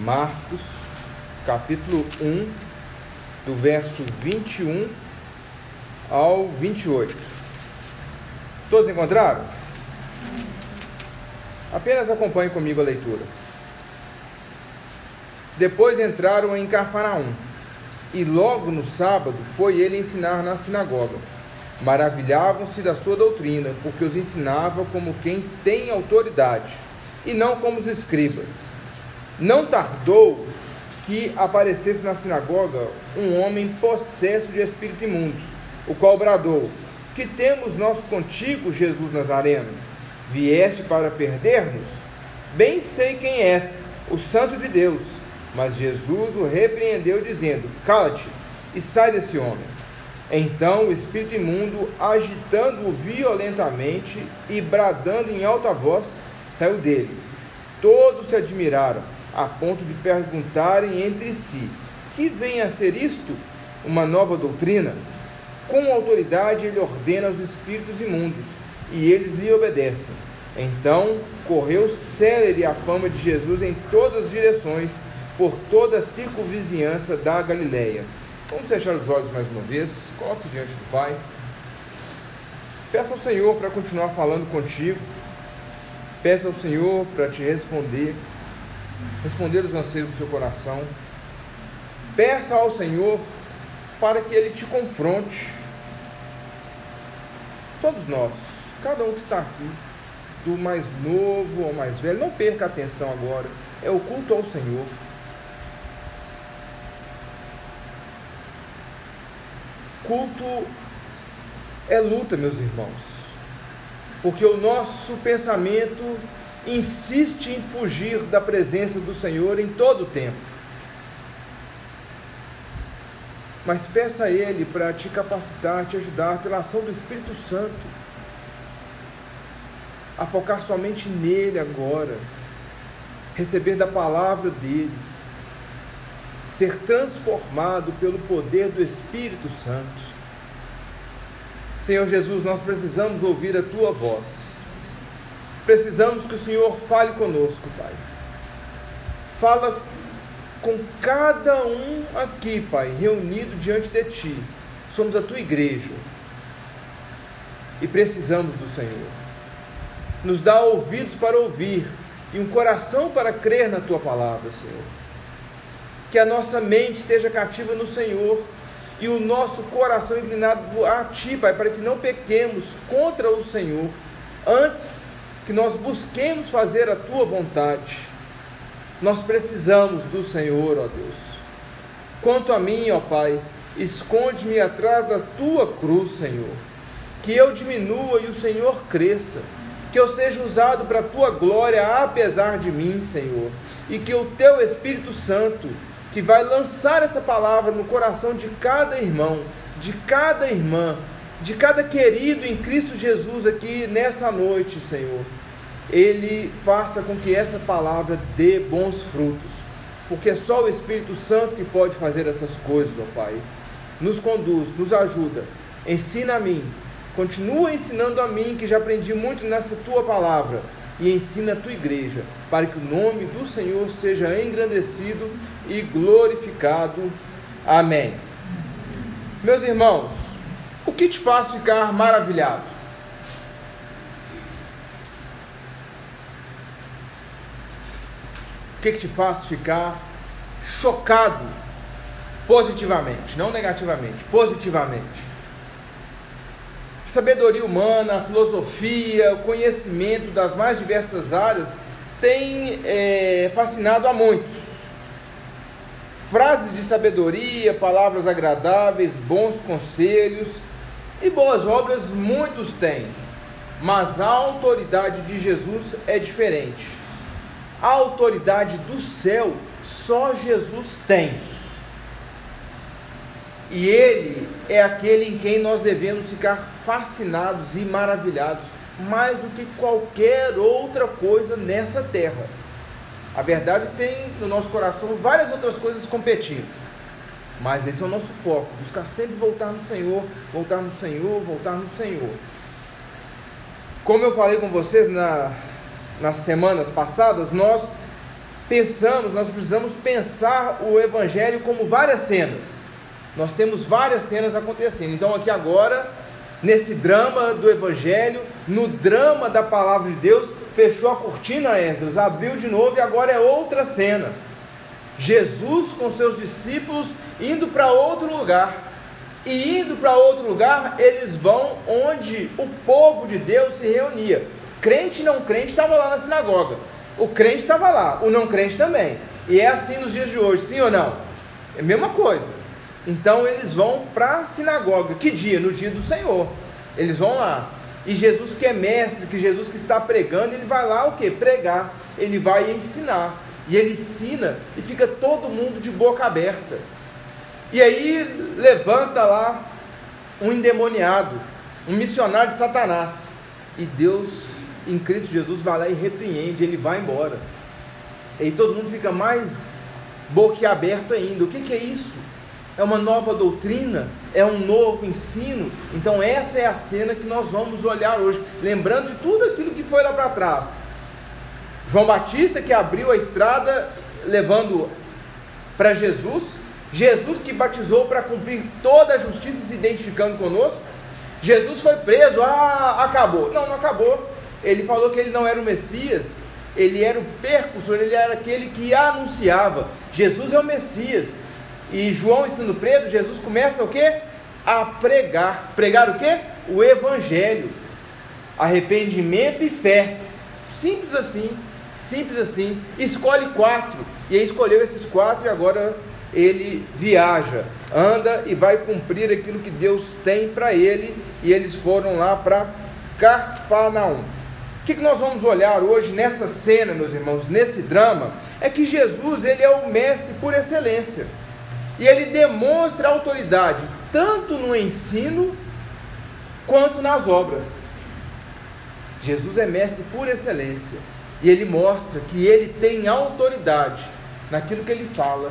Marcos, capítulo 1, do verso 21 ao 28. Todos encontraram? Apenas acompanhe comigo a leitura. Depois entraram em Cafarnaum, e logo no sábado foi ele ensinar na sinagoga. Maravilhavam-se da sua doutrina, porque os ensinava como quem tem autoridade, e não como os escribas. Não tardou que aparecesse na sinagoga um homem possesso de espírito imundo, o qual bradou: Que temos nós contigo, Jesus Nazareno? Vieste para perder-nos? Bem sei quem és, o Santo de Deus. Mas Jesus o repreendeu, dizendo: Cala-te e sai desse homem. Então o espírito imundo, agitando-o violentamente e bradando em alta voz, saiu dele. Todos se admiraram, a ponto de perguntarem entre si: Que vem a ser isto? Uma nova doutrina? Com autoridade ele ordena aos espíritos imundos, e eles lhe obedecem. Então correu célere a fama de Jesus em todas as direções, por toda a circunvizinhança da Galiléia. Vamos fechar os olhos mais uma vez, coloque diante do Pai. Peça ao Senhor para continuar falando contigo. Peça ao Senhor para te responder, responder os anseios do seu coração. Peça ao Senhor para que Ele te confronte. Todos nós, cada um que está aqui, do mais novo ao mais velho, não perca atenção agora. É o culto ao Senhor. Culto é luta, meus irmãos, porque o nosso pensamento insiste em fugir da presença do Senhor em todo o tempo. Mas peça a Ele para te capacitar, te ajudar pela ação do Espírito Santo a focar somente nele agora, receber da palavra dele ser transformado pelo poder do Espírito Santo. Senhor Jesus, nós precisamos ouvir a tua voz. Precisamos que o Senhor fale conosco, Pai. Fala com cada um aqui, Pai, reunido diante de ti. Somos a tua igreja e precisamos do Senhor. Nos dá ouvidos para ouvir e um coração para crer na tua palavra, Senhor que a nossa mente esteja cativa no Senhor e o nosso coração inclinado a Ti, Pai, para que não pequemos contra o Senhor, antes que nós busquemos fazer a Tua vontade. Nós precisamos do Senhor, ó Deus. Quanto a mim, ó Pai, esconde-me atrás da Tua cruz, Senhor. Que eu diminua e o Senhor cresça. Que eu seja usado para a Tua glória, apesar de mim, Senhor. E que o Teu Espírito Santo que vai lançar essa palavra no coração de cada irmão, de cada irmã, de cada querido em Cristo Jesus aqui nessa noite, Senhor. Ele faça com que essa palavra dê bons frutos, porque é só o Espírito Santo que pode fazer essas coisas, ó Pai. Nos conduz, nos ajuda, ensina a mim, continua ensinando a mim, que já aprendi muito nessa tua palavra e ensina a tua igreja, para que o nome do Senhor seja engrandecido e glorificado. Amém. Meus irmãos, o que te faz ficar maravilhado? O que, te faz ficar chocado positivamente, não negativamente, positivamente? sabedoria humana, a filosofia, o conhecimento das mais diversas áreas tem é, fascinado a muitos. Frases de sabedoria, palavras agradáveis, bons conselhos e boas obras muitos têm, mas a autoridade de Jesus é diferente. A autoridade do céu só Jesus tem. E Ele é aquele em quem nós devemos ficar fascinados e maravilhados, mais do que qualquer outra coisa nessa terra. A verdade tem no nosso coração várias outras coisas competindo. Mas esse é o nosso foco, buscar sempre voltar no Senhor, voltar no Senhor, voltar no Senhor. Como eu falei com vocês na, nas semanas passadas, nós pensamos, nós precisamos pensar o Evangelho como várias cenas. Nós temos várias cenas acontecendo. Então, aqui agora, nesse drama do Evangelho, no drama da palavra de Deus, fechou a cortina, Esdras, abriu de novo e agora é outra cena. Jesus com seus discípulos indo para outro lugar. E indo para outro lugar, eles vão onde o povo de Deus se reunia. Crente e não crente estava lá na sinagoga. O crente estava lá, o não crente também. E é assim nos dias de hoje, sim ou não? É a mesma coisa. Então eles vão para a sinagoga. Que dia? No dia do Senhor. Eles vão lá. E Jesus que é mestre, que Jesus que está pregando, ele vai lá o que? Pregar. Ele vai ensinar. E ele ensina e fica todo mundo de boca aberta. E aí levanta lá um endemoniado, um missionário de Satanás. E Deus em Cristo Jesus vai lá e repreende, ele vai embora. E aí todo mundo fica mais boquiaberto ainda. O que, que é isso? É uma nova doutrina? É um novo ensino? Então, essa é a cena que nós vamos olhar hoje, lembrando de tudo aquilo que foi lá para trás. João Batista que abriu a estrada levando para Jesus, Jesus que batizou para cumprir toda a justiça se identificando conosco. Jesus foi preso, ah, acabou. Não, não acabou ele falou que ele não era o Messias, ele era o percussor, ele era aquele que anunciava. Jesus é o Messias. E João estando preso, Jesus começa o que? A pregar. Pregar o que? O Evangelho. Arrependimento e fé. Simples assim. Simples assim. Escolhe quatro. E aí escolheu esses quatro e agora ele viaja, anda e vai cumprir aquilo que Deus tem para ele. E eles foram lá para Carfanaum que, que nós vamos olhar hoje nessa cena, meus irmãos, nesse drama, é que Jesus ele é o mestre por excelência. E ele demonstra autoridade tanto no ensino quanto nas obras. Jesus é mestre por excelência. E ele mostra que ele tem autoridade naquilo que ele fala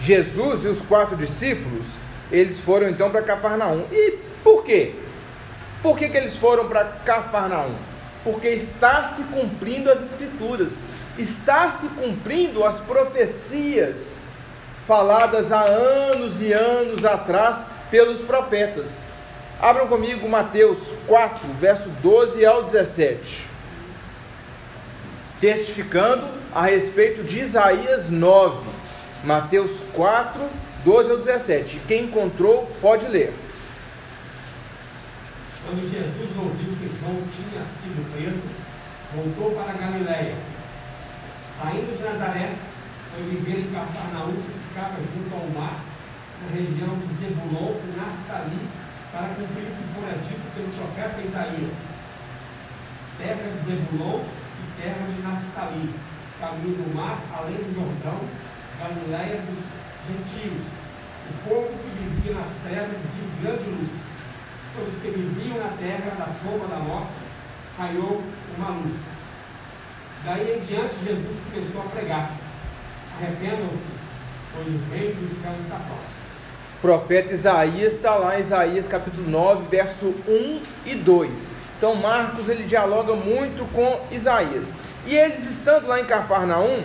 Jesus e os quatro discípulos, eles foram então para Cafarnaum. E por quê? Por que, que eles foram para Cafarnaum? Porque está se cumprindo as escrituras, está se cumprindo as profecias faladas há anos e anos atrás pelos profetas. Abram comigo Mateus 4, verso 12 ao 17 testificando a respeito de Isaías 9, Mateus 4, 12 ao 17. Quem encontrou, pode ler. Quando Jesus ouviu que João tinha sido preso, voltou para Galiléia. Saindo de Nazaré, foi viver em Cafarnaum, que ficava junto ao mar, na região de Zebulon e Naftali, para cumprir o que fora dito pelo profeta Isaías. Terra de Zebulon terra de Naftali, caminho do mar, além do Jordão, Galiléia dos gentios. O povo que vivia nas trevas viu grande luz. Sobre os que viviam na terra da sombra da morte, raiou uma luz. Daí em diante, Jesus começou a pregar: Arrependam-se, pois o reino dos céus está próximo. O profeta Isaías está lá Isaías capítulo 9, verso 1 e 2. Então Marcos ele dialoga muito com Isaías. E eles estando lá em Cafarnaum,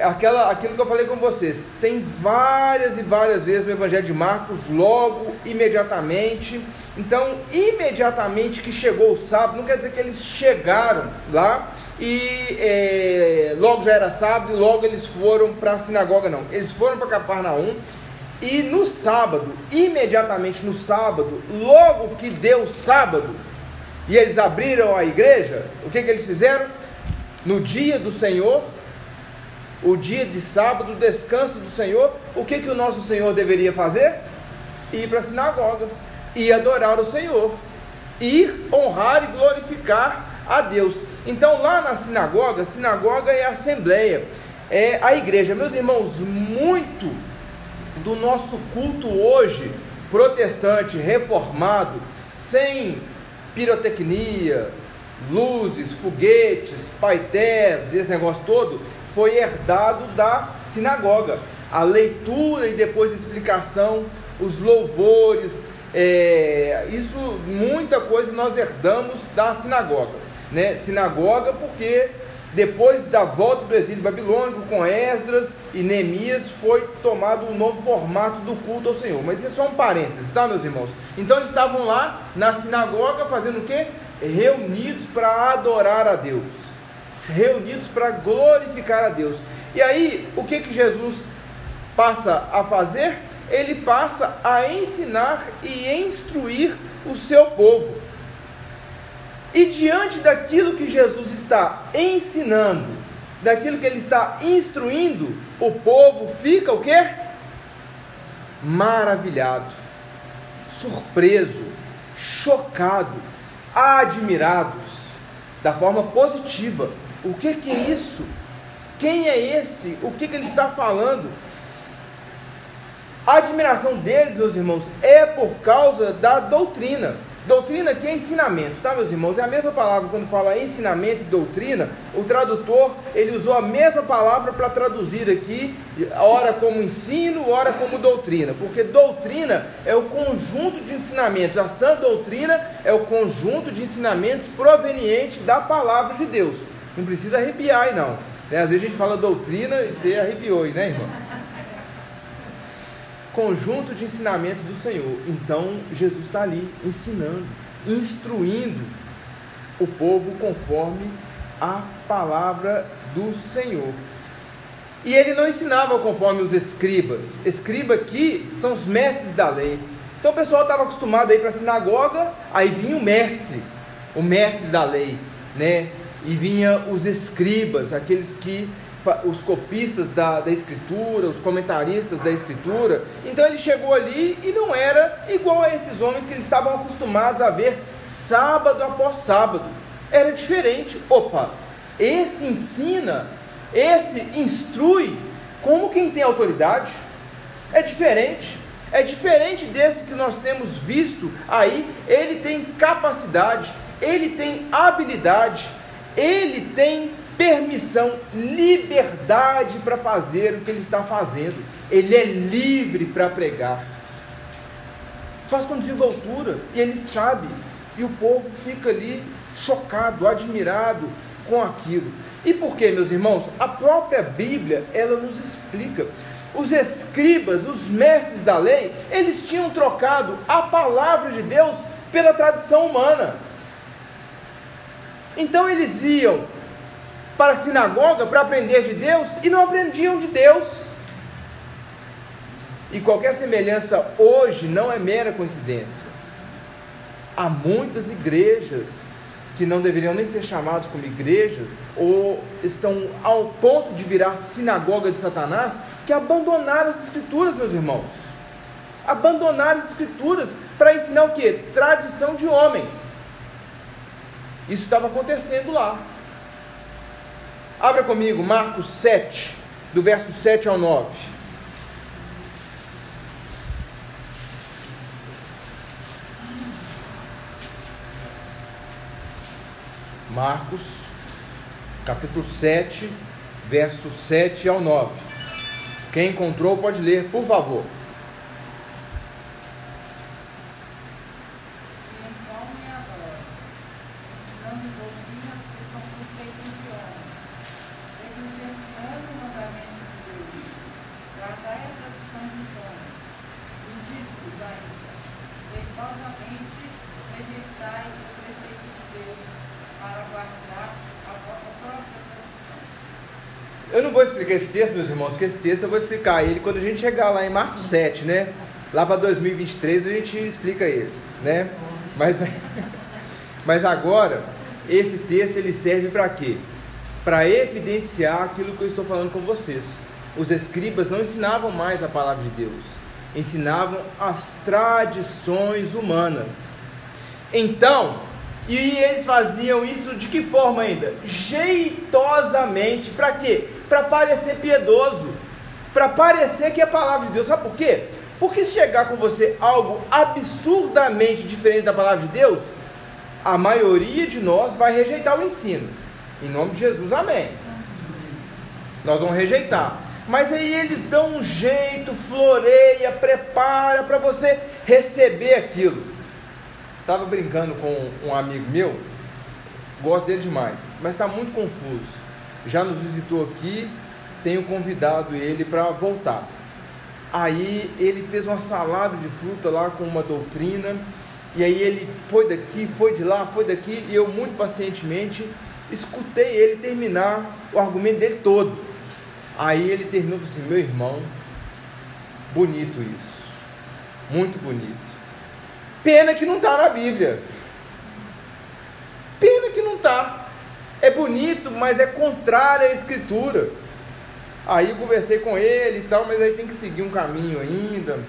aquela, aquilo que eu falei com vocês, tem várias e várias vezes no Evangelho de Marcos, logo, imediatamente. Então, imediatamente que chegou o sábado, não quer dizer que eles chegaram lá e é, logo já era sábado e logo eles foram para a sinagoga, não. Eles foram para Cafarnaum e no sábado, imediatamente no sábado, logo que deu sábado, e eles abriram a igreja, o que, que eles fizeram? No dia do Senhor, o dia de sábado, o descanso do Senhor, o que, que o nosso Senhor deveria fazer? Ir para a sinagoga, ir adorar o Senhor, ir honrar e glorificar a Deus. Então, lá na sinagoga, sinagoga é a assembleia, é a igreja. Meus irmãos, muito do nosso culto hoje, protestante, reformado, sem pirotecnia, luzes, foguetes, paités, esse negócio todo, foi herdado da sinagoga. A leitura e depois a explicação, os louvores, é, isso, muita coisa nós herdamos da sinagoga. Né? Sinagoga porque depois da volta do exílio babilônico com Esdras e Neemias foi tomado um novo formato do culto ao Senhor. Mas isso é só um parênteses, tá, meus irmãos? Então eles estavam lá na sinagoga fazendo o quê? Reunidos para adorar a Deus, reunidos para glorificar a Deus. E aí, o que que Jesus passa a fazer? Ele passa a ensinar e instruir o seu povo. E diante daquilo que Jesus está ensinando, daquilo que ele está instruindo, o povo fica o quê? Maravilhado, surpreso, chocado, admirados, da forma positiva. O que, que é isso? Quem é esse? O que, que ele está falando? A admiração deles, meus irmãos, é por causa da doutrina. Doutrina aqui é ensinamento, tá, meus irmãos? É a mesma palavra quando fala ensinamento e doutrina. O tradutor ele usou a mesma palavra para traduzir aqui, ora como ensino, ora como doutrina, porque doutrina é o conjunto de ensinamentos. A sã doutrina é o conjunto de ensinamentos proveniente da palavra de Deus. Não precisa arrepiar aí, não. Né? Às vezes a gente fala doutrina e você arrepiou, né, irmão? conjunto de ensinamentos do Senhor. Então Jesus está ali ensinando, instruindo o povo conforme a palavra do Senhor. E ele não ensinava conforme os escribas. Escriba aqui são os mestres da lei. Então o pessoal estava acostumado a ir para a sinagoga, aí vinha o mestre, o mestre da lei, né? E vinha os escribas, aqueles que os copistas da, da escritura, os comentaristas da escritura. Então ele chegou ali e não era igual a esses homens que eles estavam acostumados a ver sábado após sábado. Era diferente. Opa, esse ensina, esse instrui como quem tem autoridade. É diferente. É diferente desse que nós temos visto aí. Ele tem capacidade, ele tem habilidade, ele tem permissão, liberdade para fazer o que ele está fazendo. Ele é livre para pregar. Faz com desenvoltura e ele sabe. E o povo fica ali chocado, admirado com aquilo. E por quê, meus irmãos? A própria Bíblia, ela nos explica. Os escribas, os mestres da lei, eles tinham trocado a palavra de Deus pela tradição humana. Então eles iam para a sinagoga para aprender de Deus e não aprendiam de Deus. E qualquer semelhança hoje não é mera coincidência. Há muitas igrejas que não deveriam nem ser chamadas como igrejas, ou estão ao ponto de virar sinagoga de Satanás, que abandonaram as escrituras, meus irmãos. Abandonaram as escrituras para ensinar o que? Tradição de homens. Isso estava acontecendo lá. Abra comigo Marcos 7, do verso 7 ao 9. Marcos, capítulo 7, verso 7 ao 9. Quem encontrou pode ler, por favor. Texto, meus irmãos, porque esse texto eu vou explicar ele quando a gente chegar lá em Marcos 7, né? Lá para 2023 a gente explica ele, né? Mas, mas agora, esse texto ele serve para quê? Para evidenciar aquilo que eu estou falando com vocês. Os escribas não ensinavam mais a palavra de Deus, ensinavam as tradições humanas. Então, e eles faziam isso de que forma ainda? Jeitosamente, para quê? Para parecer piedoso, para parecer que é a palavra de Deus. Sabe por quê? Porque se chegar com você algo absurdamente diferente da palavra de Deus, a maioria de nós vai rejeitar o ensino. Em nome de Jesus, amém. Nós vamos rejeitar. Mas aí eles dão um jeito, floreia, prepara para você receber aquilo. Estava brincando com um amigo meu, gosto dele demais, mas está muito confuso. Já nos visitou aqui, tenho convidado ele para voltar. Aí ele fez uma salada de fruta lá com uma doutrina, e aí ele foi daqui, foi de lá, foi daqui, e eu muito pacientemente escutei ele terminar o argumento dele todo. Aí ele terminou assim: meu irmão, bonito isso, muito bonito. Pena que não está na Bíblia. Pena que não está. É bonito, mas é contrário à Escritura. Aí eu conversei com ele e tal, mas aí tem que seguir um caminho ainda.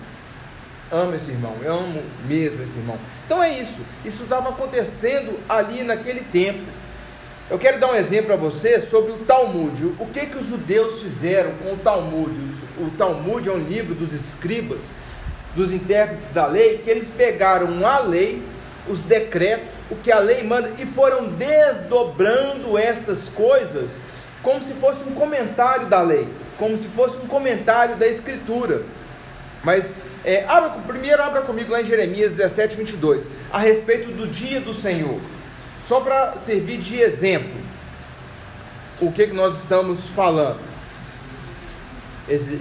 Amo esse irmão, eu amo mesmo esse irmão. Então é isso. Isso estava acontecendo ali naquele tempo. Eu quero dar um exemplo para você sobre o Talmud. O que que os judeus fizeram com o Talmud? O Talmud é um livro dos escribas, dos intérpretes da lei, que eles pegaram a lei, os decretos, o que a lei manda e foram desdobrando estas coisas como se fosse um comentário da lei, como se fosse um comentário da escritura. Mas é, abra, primeiro abra comigo lá em Jeremias 17, 22, a respeito do dia do Senhor. Só para servir de exemplo, o que, que nós estamos falando?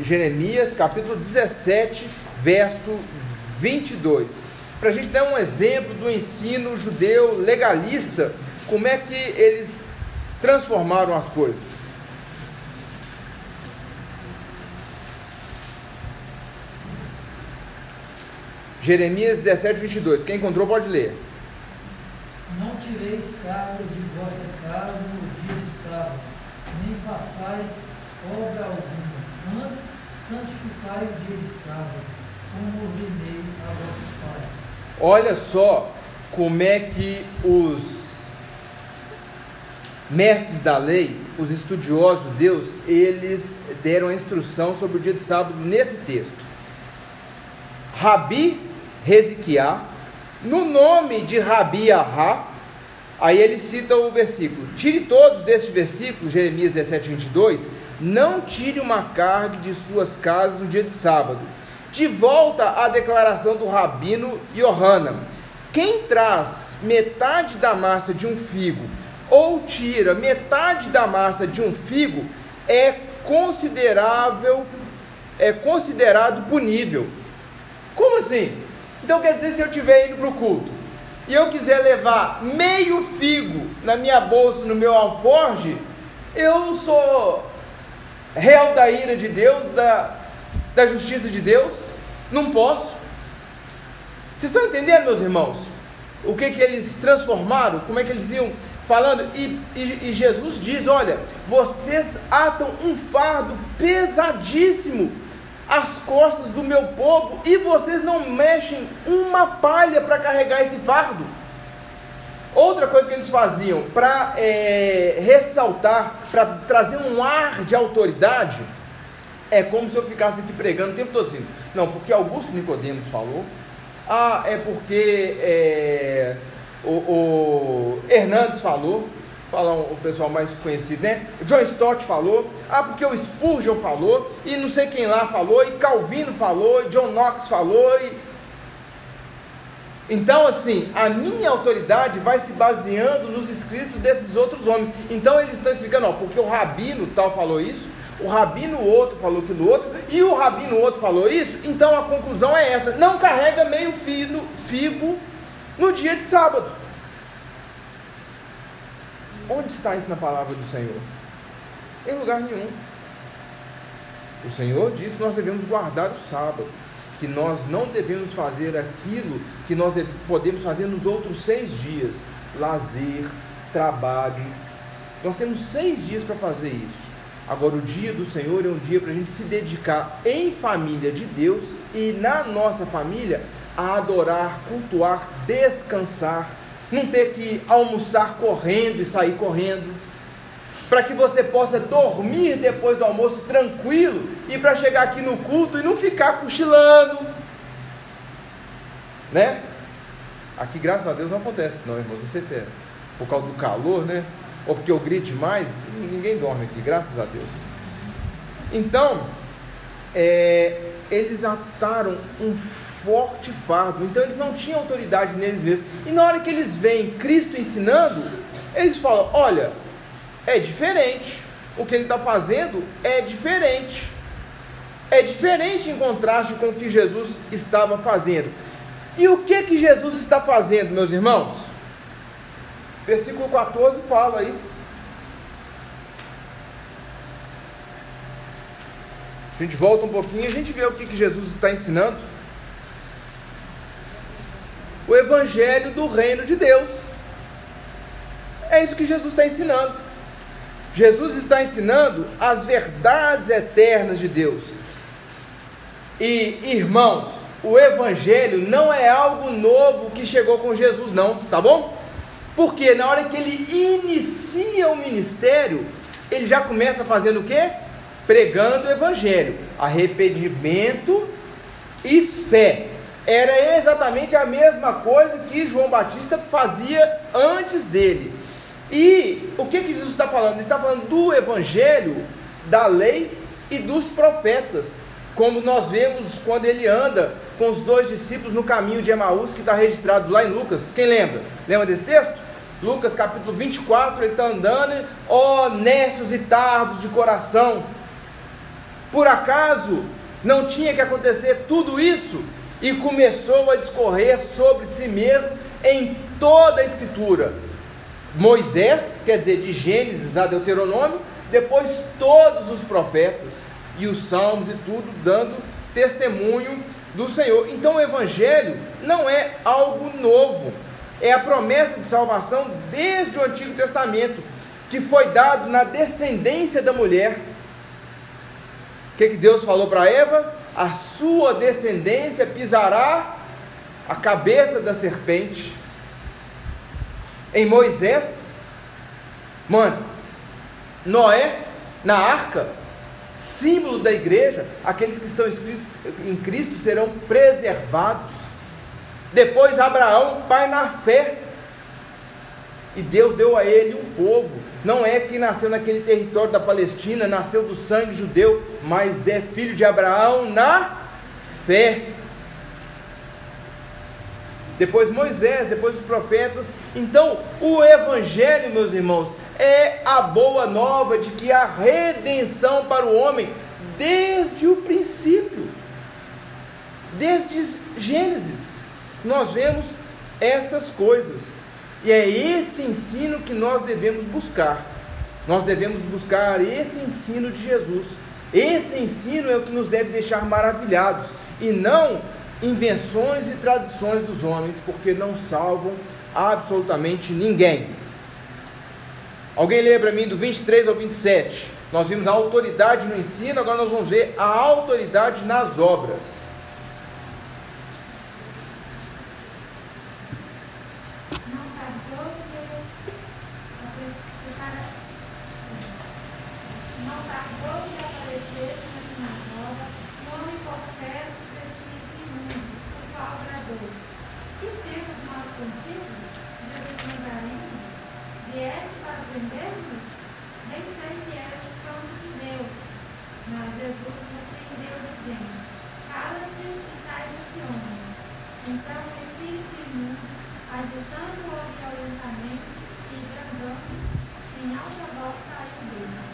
Jeremias capítulo 17, verso 22. Para a gente dar um exemplo do ensino judeu legalista, como é que eles transformaram as coisas. Jeremias 17, 22. Quem encontrou pode ler. Não tireis cargas de vossa casa no dia de sábado, nem façais obra alguma. Antes, santificai o dia de sábado, como ordenei a vossos pais. Olha só como é que os mestres da lei, os estudiosos de Deus, eles deram a instrução sobre o dia de sábado nesse texto. Rabi Reziquiá, no nome de Rabi Ahá, aí ele cita o versículo: Tire todos desses versículos, Jeremias 17, 22, não tire uma carga de suas casas no dia de sábado. De volta à declaração do rabino Yohanan: Quem traz metade da massa de um figo ou tira metade da massa de um figo é considerável, é considerado punível. Como assim? Então quer dizer, se eu estiver indo para o culto e eu quiser levar meio figo na minha bolsa, no meu alforge, eu sou réu da ira de Deus, da, da justiça de Deus? Não posso. Vocês estão entendendo, meus irmãos? O que, que eles transformaram? Como é que eles iam falando? E, e, e Jesus diz: Olha, vocês atam um fardo pesadíssimo as costas do meu povo e vocês não mexem uma palha para carregar esse fardo. Outra coisa que eles faziam para é, ressaltar, para trazer um ar de autoridade, é como se eu ficasse aqui pregando o tempo todo assim. Não, porque Augusto Nicodemos falou. Ah, é porque é, o, o Hernandes falou falar o pessoal mais conhecido, né? John Stott falou, ah, porque o Spurgeon falou, e não sei quem lá falou, e Calvino falou, e John Knox falou, e... Então, assim, a minha autoridade vai se baseando nos escritos desses outros homens. Então, eles estão explicando, ó, porque o rabino tal falou isso, o rabino outro falou aquilo outro, e o rabino outro falou isso, então a conclusão é essa: não carrega meio figo, figo no dia de sábado. Onde está isso na palavra do Senhor? Em lugar nenhum. O Senhor disse que nós devemos guardar o sábado, que nós não devemos fazer aquilo que nós podemos fazer nos outros seis dias: lazer, trabalho. Nós temos seis dias para fazer isso. Agora, o dia do Senhor é um dia para a gente se dedicar em família de Deus e na nossa família a adorar, cultuar, descansar não ter que almoçar correndo e sair correndo, para que você possa dormir depois do almoço tranquilo e para chegar aqui no culto e não ficar cochilando, né? Aqui, graças a Deus, não acontece, não, irmãos. Não sei se é por causa do calor, né? Ou porque eu grite mais. Ninguém dorme aqui, graças a Deus. Então, é, eles ataram um forte fardo. Então, eles não tinham autoridade neles mesmos. E na hora que eles veem Cristo ensinando, eles falam: Olha, é diferente. O que ele está fazendo é diferente. É diferente em contraste com o que Jesus estava fazendo. E o que que Jesus está fazendo, meus irmãos? Versículo 14 fala aí. A gente volta um pouquinho e a gente vê o que, que Jesus está ensinando. O Evangelho do Reino de Deus. É isso que Jesus está ensinando. Jesus está ensinando as verdades eternas de Deus. E, irmãos, o Evangelho não é algo novo que chegou com Jesus, não, tá bom? Porque na hora que ele inicia o ministério, ele já começa fazendo o quê? Pregando o Evangelho, arrependimento e fé. Era exatamente a mesma coisa que João Batista fazia antes dele. E o que, que Jesus está falando? Ele está falando do Evangelho, da lei e dos profetas como nós vemos quando ele anda com os dois discípulos no caminho de Emaús, que está registrado lá em Lucas. Quem lembra? Lembra desse texto? Lucas capítulo 24, ele está andando, oh, e tardos de coração. Por acaso não tinha que acontecer tudo isso? E começou a discorrer sobre si mesmo em toda a Escritura. Moisés, quer dizer, de Gênesis a Deuteronômio, depois todos os profetas e os salmos e tudo, dando testemunho do Senhor. Então o Evangelho não é algo novo, é a promessa de salvação desde o Antigo Testamento, que foi dado na descendência da mulher. O que, que Deus falou para Eva? A sua descendência pisará a cabeça da serpente. Em Moisés, mantes, Noé, na arca, símbolo da igreja, aqueles que estão escritos em Cristo serão preservados. Depois, Abraão, pai na fé, e Deus deu a ele um povo. Não é que nasceu naquele território da Palestina, nasceu do sangue judeu, mas é filho de Abraão na fé. Depois Moisés, depois os profetas. Então, o Evangelho, meus irmãos, é a boa nova de que há redenção para o homem desde o princípio, desde Gênesis. Nós vemos estas coisas, e é esse ensino que nós devemos buscar. Nós devemos buscar esse ensino de Jesus. Esse ensino é o que nos deve deixar maravilhados, e não invenções e tradições dos homens, porque não salvam absolutamente ninguém. Alguém lembra para mim do 23 ao 27? Nós vimos a autoridade no ensino, agora nós vamos ver a autoridade nas obras. tardou que aparecesse na sinagoga o homem possesso vestido de mundo, o falcador. Que temos nós contigo? Dizemos a ele, vieste para prendermos? Bem sei que és o santo de Deus. Mas Jesus compreendeu dizendo, cala-te e sai desse homem. Então o espírito imundo, agitando-o homem, orientamento e jangando, em alta voz saiu dele.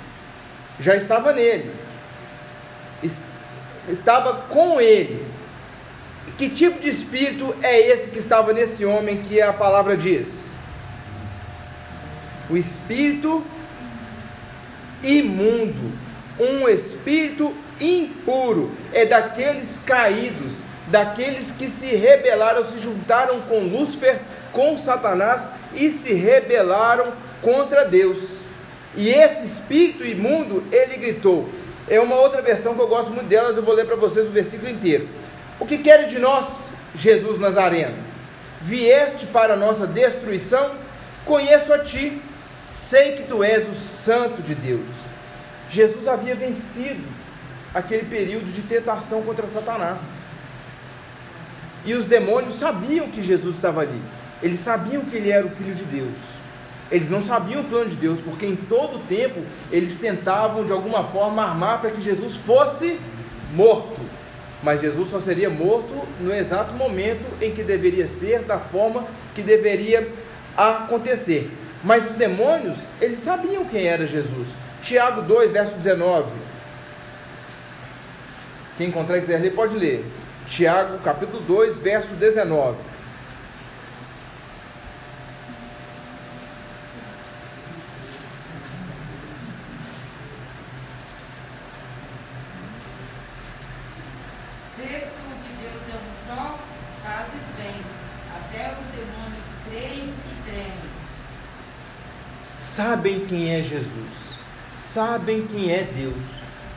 já estava nele, estava com ele. Que tipo de espírito é esse que estava nesse homem que a palavra diz? O espírito imundo, um espírito impuro, é daqueles caídos, daqueles que se rebelaram, se juntaram com Lúcifer, com Satanás e se rebelaram contra Deus. E esse espírito imundo, ele gritou. É uma outra versão que eu gosto muito delas, eu vou ler para vocês o versículo inteiro. O que quer de nós, Jesus Nazareno? Vieste para a nossa destruição? Conheço a ti, sei que tu és o Santo de Deus. Jesus havia vencido aquele período de tentação contra Satanás. E os demônios sabiam que Jesus estava ali. Eles sabiam que ele era o Filho de Deus. Eles não sabiam o plano de Deus, porque em todo tempo eles tentavam de alguma forma armar para que Jesus fosse morto. Mas Jesus só seria morto no exato momento em que deveria ser, da forma que deveria acontecer. Mas os demônios, eles sabiam quem era Jesus. Tiago 2, verso 19. Quem encontrar e quiser ler, pode ler. Tiago, capítulo 2, verso 19. Vês tu que Deus é um só, fazes bem. Até os demônios creem e tremem. Sabem quem é Jesus, sabem quem é Deus.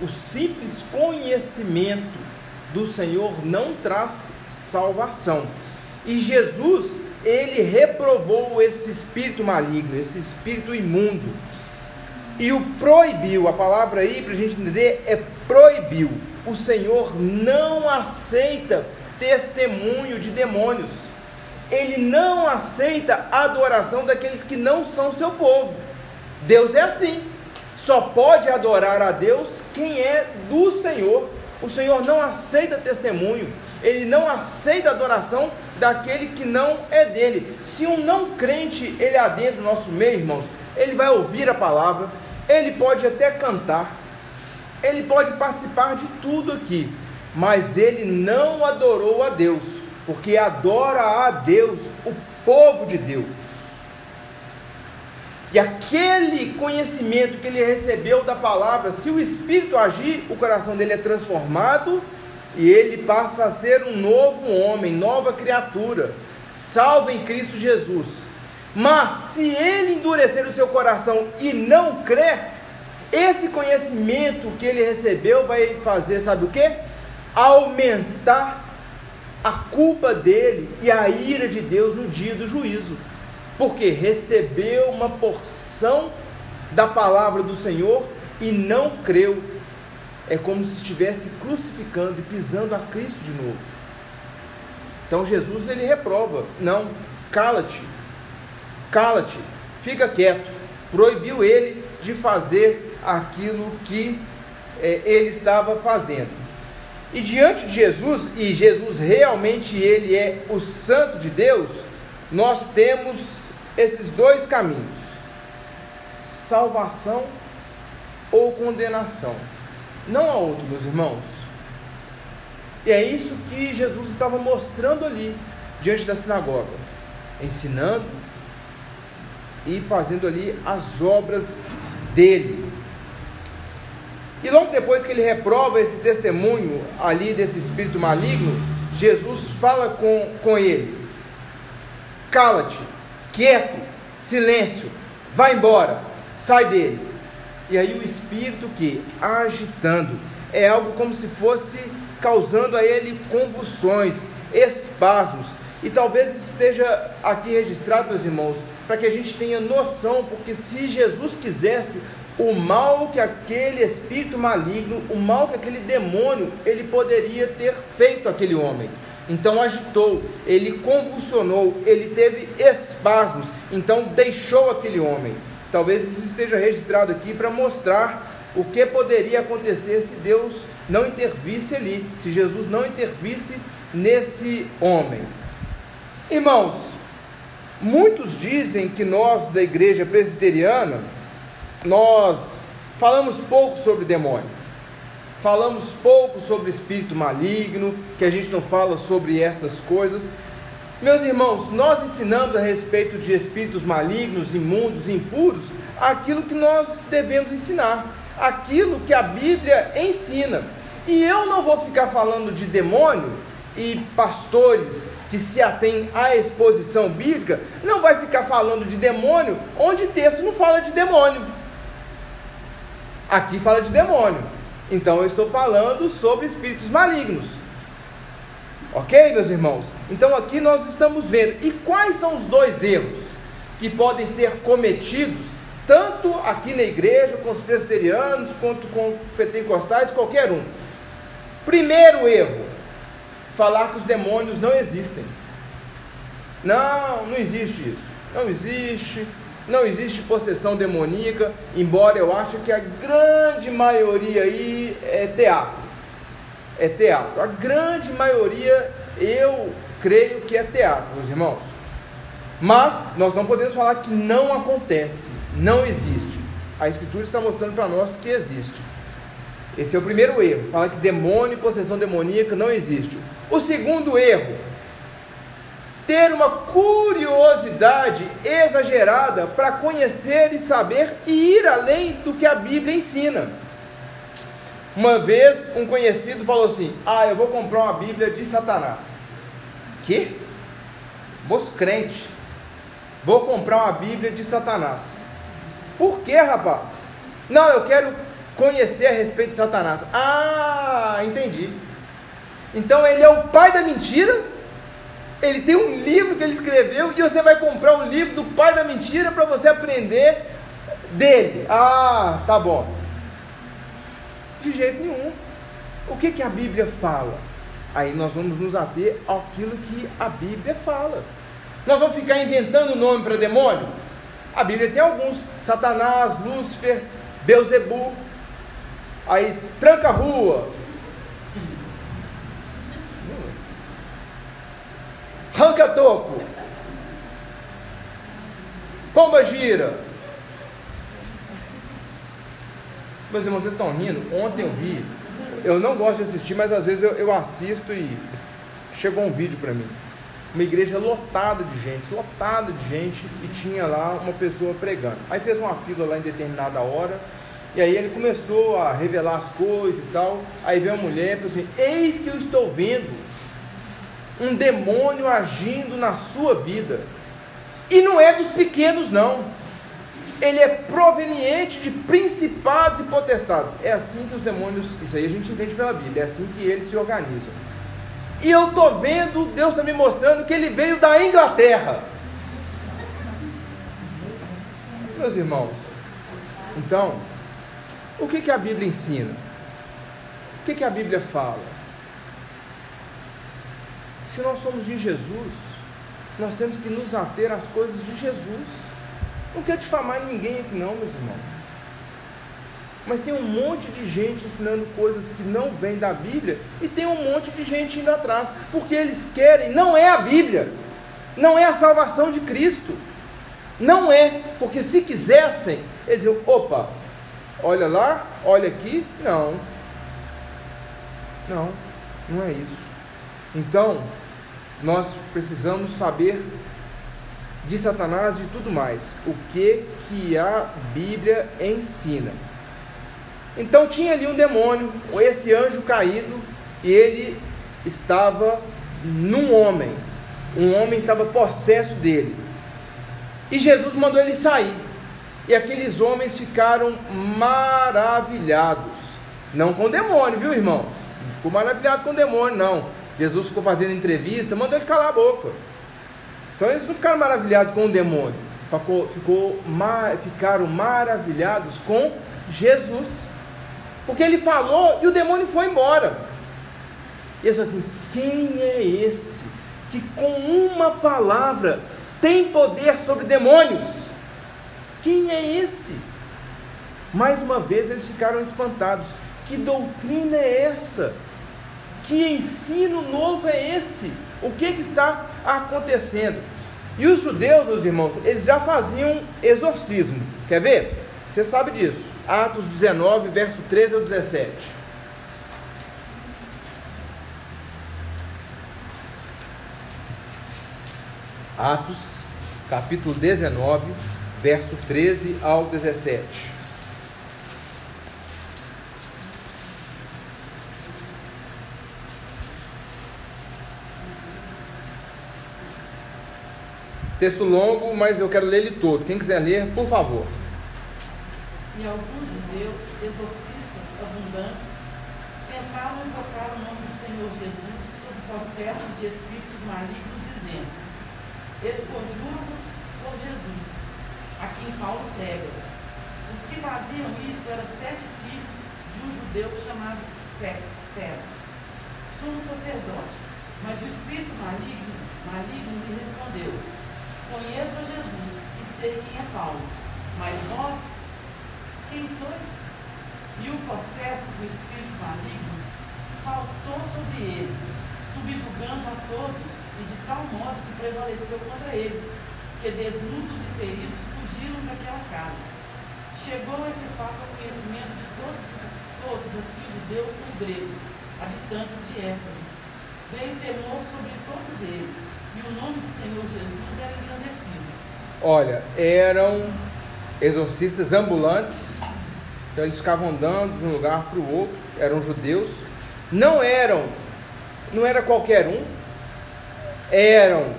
O simples conhecimento do Senhor não traz salvação. E Jesus, ele reprovou esse espírito maligno, esse espírito imundo. E o proibiu, a palavra aí para a gente entender é proibiu. O Senhor não aceita testemunho de demônios. Ele não aceita a adoração daqueles que não são seu povo. Deus é assim. Só pode adorar a Deus quem é do Senhor. O Senhor não aceita testemunho, ele não aceita adoração daquele que não é dele. Se um não crente ele adentra no nosso meio, irmãos, ele vai ouvir a palavra, ele pode até cantar, ele pode participar de tudo aqui, mas ele não adorou a Deus, porque adora a Deus o povo de Deus. E aquele conhecimento que ele recebeu da palavra, se o Espírito agir, o coração dele é transformado e ele passa a ser um novo homem, nova criatura, salvo em Cristo Jesus. Mas se ele endurecer o seu coração e não crer, esse conhecimento que ele recebeu vai fazer, sabe o que? Aumentar a culpa dele e a ira de Deus no dia do juízo porque recebeu uma porção da palavra do Senhor e não creu. É como se estivesse crucificando e pisando a Cristo de novo. Então Jesus ele reprova: não, cala-te, cala-te, fica quieto. Proibiu ele de fazer aquilo que é, ele estava fazendo. E diante de Jesus, e Jesus realmente ele é o Santo de Deus, nós temos esses dois caminhos: salvação ou condenação. Não há outro, meus irmãos. E é isso que Jesus estava mostrando ali, diante da sinagoga, ensinando e fazendo ali as obras dele. E logo depois que ele reprova esse testemunho ali desse espírito maligno, Jesus fala com, com ele: Cala-te, quieto, silêncio, vai embora, sai dele. E aí o espírito que agitando é algo como se fosse causando a ele convulsões, espasmos. E talvez esteja aqui registrado, meus irmãos, para que a gente tenha noção, porque se Jesus quisesse o mal que aquele espírito maligno, o mal que aquele demônio, ele poderia ter feito aquele homem. Então agitou, ele convulsionou, ele teve espasmos, então deixou aquele homem. Talvez isso esteja registrado aqui para mostrar o que poderia acontecer se Deus não intervisse ali, se Jesus não intervisse nesse homem. Irmãos, muitos dizem que nós da igreja presbiteriana, nós falamos pouco sobre demônio falamos pouco sobre espírito maligno, que a gente não fala sobre essas coisas. Meus irmãos, nós ensinamos a respeito de espíritos malignos, imundos, impuros aquilo que nós devemos ensinar, aquilo que a Bíblia ensina. E eu não vou ficar falando de demônio e pastores que se atém à exposição bíblica, não vai ficar falando de demônio onde texto não fala de demônio. Aqui fala de demônio. Então eu estou falando sobre espíritos malignos. Ok, meus irmãos? Então aqui nós estamos vendo. E quais são os dois erros que podem ser cometidos, tanto aqui na igreja, com os presbiterianos, quanto com pentecostais, qualquer um? Primeiro erro: falar que os demônios não existem. Não, não existe isso. Não existe. Não existe possessão demoníaca, embora eu ache que a grande maioria aí é teatro. É teatro. A grande maioria eu creio que é teatro, meus irmãos. Mas nós não podemos falar que não acontece, não existe. A Escritura está mostrando para nós que existe. Esse é o primeiro erro, falar que demônio e possessão demoníaca não existe. O segundo erro, ter uma curiosidade exagerada para conhecer e saber e ir além do que a Bíblia ensina. Uma vez um conhecido falou assim: Ah, eu vou comprar uma Bíblia de Satanás. Que? Moço crente. Vou comprar uma Bíblia de Satanás. Por que, rapaz? Não, eu quero conhecer a respeito de Satanás. Ah, entendi. Então ele é o pai da mentira ele tem um livro que ele escreveu e você vai comprar um livro do pai da mentira para você aprender dele. Ah, tá bom. De jeito nenhum. O que, que a Bíblia fala? Aí nós vamos nos ater àquilo que a Bíblia fala. Nós vamos ficar inventando nome para demônio? A Bíblia tem alguns: Satanás, Lúcifer, Beuzebu. Aí tranca a rua, Ranca toco. Pomba gira. Meus irmãos, vocês estão rindo? Ontem eu vi. Eu não gosto de assistir, mas às vezes eu, eu assisto e chegou um vídeo para mim. Uma igreja lotada de gente, lotada de gente, e tinha lá uma pessoa pregando. Aí fez uma fila lá em determinada hora, e aí ele começou a revelar as coisas e tal. Aí veio uma mulher e falou assim: Eis que eu estou vendo um demônio agindo na sua vida. E não é dos pequenos, não. Ele é proveniente de principados e potestades. É assim que os demônios, isso aí a gente entende pela Bíblia, é assim que eles se organizam. E eu estou vendo, Deus está me mostrando que ele veio da Inglaterra. Meus irmãos, então, o que, que a Bíblia ensina? O que, que a Bíblia fala? Se nós somos de Jesus, nós temos que nos ater às coisas de Jesus. Não quero difamar ninguém aqui não, meus irmãos. Mas tem um monte de gente ensinando coisas que não vêm da Bíblia e tem um monte de gente indo atrás, porque eles querem, não é a Bíblia, não é a salvação de Cristo. Não é, porque se quisessem, eles diziam: opa, olha lá, olha aqui, não. Não, não é isso. Então, nós precisamos saber de Satanás e tudo mais, o que que a Bíblia ensina. Então tinha ali um demônio, ou esse anjo caído, e ele estava num homem. Um homem estava possesso dele. E Jesus mandou ele sair. E aqueles homens ficaram maravilhados. Não com o demônio, viu, irmãos? Não ficou maravilhado com o demônio, não Jesus ficou fazendo entrevista, mandou ele calar a boca. Então eles não ficaram maravilhados com o demônio, ficou, ficou, mar, ficaram maravilhados com Jesus. Porque ele falou e o demônio foi embora. E eles assim: quem é esse que com uma palavra tem poder sobre demônios? Quem é esse? Mais uma vez eles ficaram espantados. Que doutrina é essa? Que ensino novo é esse? O que, que está acontecendo? E os judeus, meus irmãos, eles já faziam exorcismo. Quer ver? Você sabe disso. Atos 19, verso 13 ao 17. Atos, capítulo 19, verso 13 ao 17. Texto longo, mas eu quero ler ele todo. Quem quiser ler, por favor. E alguns judeus, exorcistas abundantes, tentaram invocar o nome do Senhor Jesus sob processos de espíritos malignos, dizendo: Esconjuro-vos por Jesus, a quem Paulo prega. Os que faziam isso eram sete filhos de um judeu chamado Sero, sumo sacerdote. Mas o espírito maligno, maligno lhe respondeu: Conheço a Jesus e sei quem é Paulo, mas vós, quem sois? E o processo do espírito maligno saltou sobre eles, subjugando a todos, e de tal modo que prevaleceu contra eles, que desnudos e feridos fugiram daquela casa. Chegou esse fato ao conhecimento de todos, todos assim judeus como gregos, habitantes de Éfeso. Veio temor sobre todos eles, e o nome do Senhor Jesus era engrandecido. Olha, eram exorcistas ambulantes, então eles ficavam andando de um lugar para o outro, eram judeus, não eram, não era qualquer um, eram